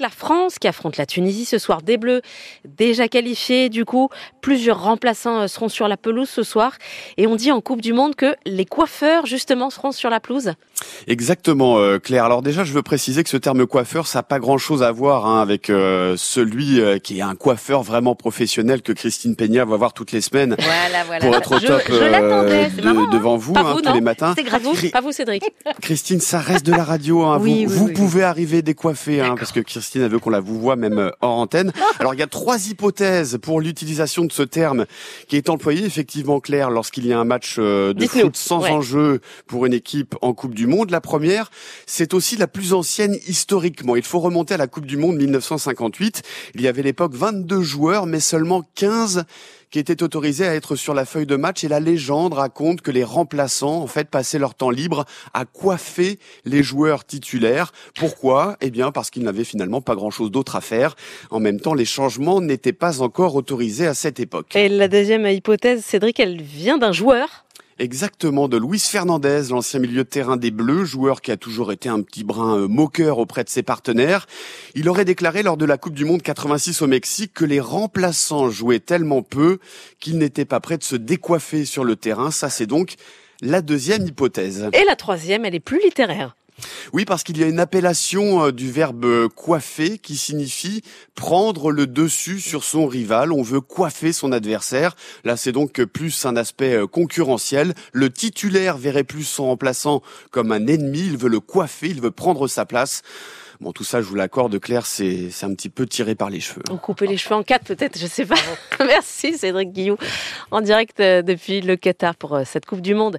La France qui affronte la Tunisie ce soir, des Bleus déjà qualifiés. Du coup, plusieurs remplaçants euh, seront sur la pelouse ce soir. Et on dit en Coupe du Monde que les coiffeurs, justement, seront sur la pelouse. Exactement, euh, Claire. Alors déjà, je veux préciser que ce terme coiffeur, ça n'a pas grand-chose à voir hein, avec euh, celui qui est un coiffeur vraiment professionnel que Christine Peña va voir toutes les semaines voilà, voilà. pour être au top de, devant vous, hein, tous les matins. C'est gratuit, pas vous, Cédric. Christine, ça reste de la radio. Hein. oui, vous, oui, vous pouvez arriver décoiffé, hein, parce que Christine Christine veut qu'on la vous voit même hors antenne. Alors il y a trois hypothèses pour l'utilisation de ce terme qui est employé effectivement clair lorsqu'il y a un match euh, de foot sans enjeu pour une équipe en Coupe du Monde. La première, c'est aussi la plus ancienne historiquement. Il faut remonter à la Coupe du Monde 1958. Il y avait à l'époque 22 joueurs, mais seulement 15 qui étaient autorisés à être sur la feuille de match et la légende raconte que les remplaçants en fait passaient leur temps libre à coiffer les joueurs titulaires. Pourquoi? Eh bien parce qu'ils n'avaient finalement pas grand-chose d'autre à faire. En même temps, les changements n'étaient pas encore autorisés à cette époque. Et la deuxième hypothèse, Cédric, elle vient d'un joueur Exactement, de Luis Fernandez, l'ancien milieu de terrain des Bleus, joueur qui a toujours été un petit brin euh, moqueur auprès de ses partenaires. Il aurait déclaré lors de la Coupe du Monde 86 au Mexique que les remplaçants jouaient tellement peu qu'ils n'étaient pas prêts de se décoiffer sur le terrain. Ça, c'est donc la deuxième hypothèse. Et la troisième, elle est plus littéraire. Oui, parce qu'il y a une appellation euh, du verbe euh, coiffer qui signifie prendre le dessus sur son rival. On veut coiffer son adversaire. Là, c'est donc plus un aspect euh, concurrentiel. Le titulaire verrait plus son remplaçant comme un ennemi. Il veut le coiffer, il veut prendre sa place. Bon, tout ça, je vous l'accorde, Claire, c'est un petit peu tiré par les cheveux. On couper les cheveux en quatre, peut-être, je sais pas. Merci, Cédric Guillou, en direct depuis le Qatar pour cette Coupe du Monde.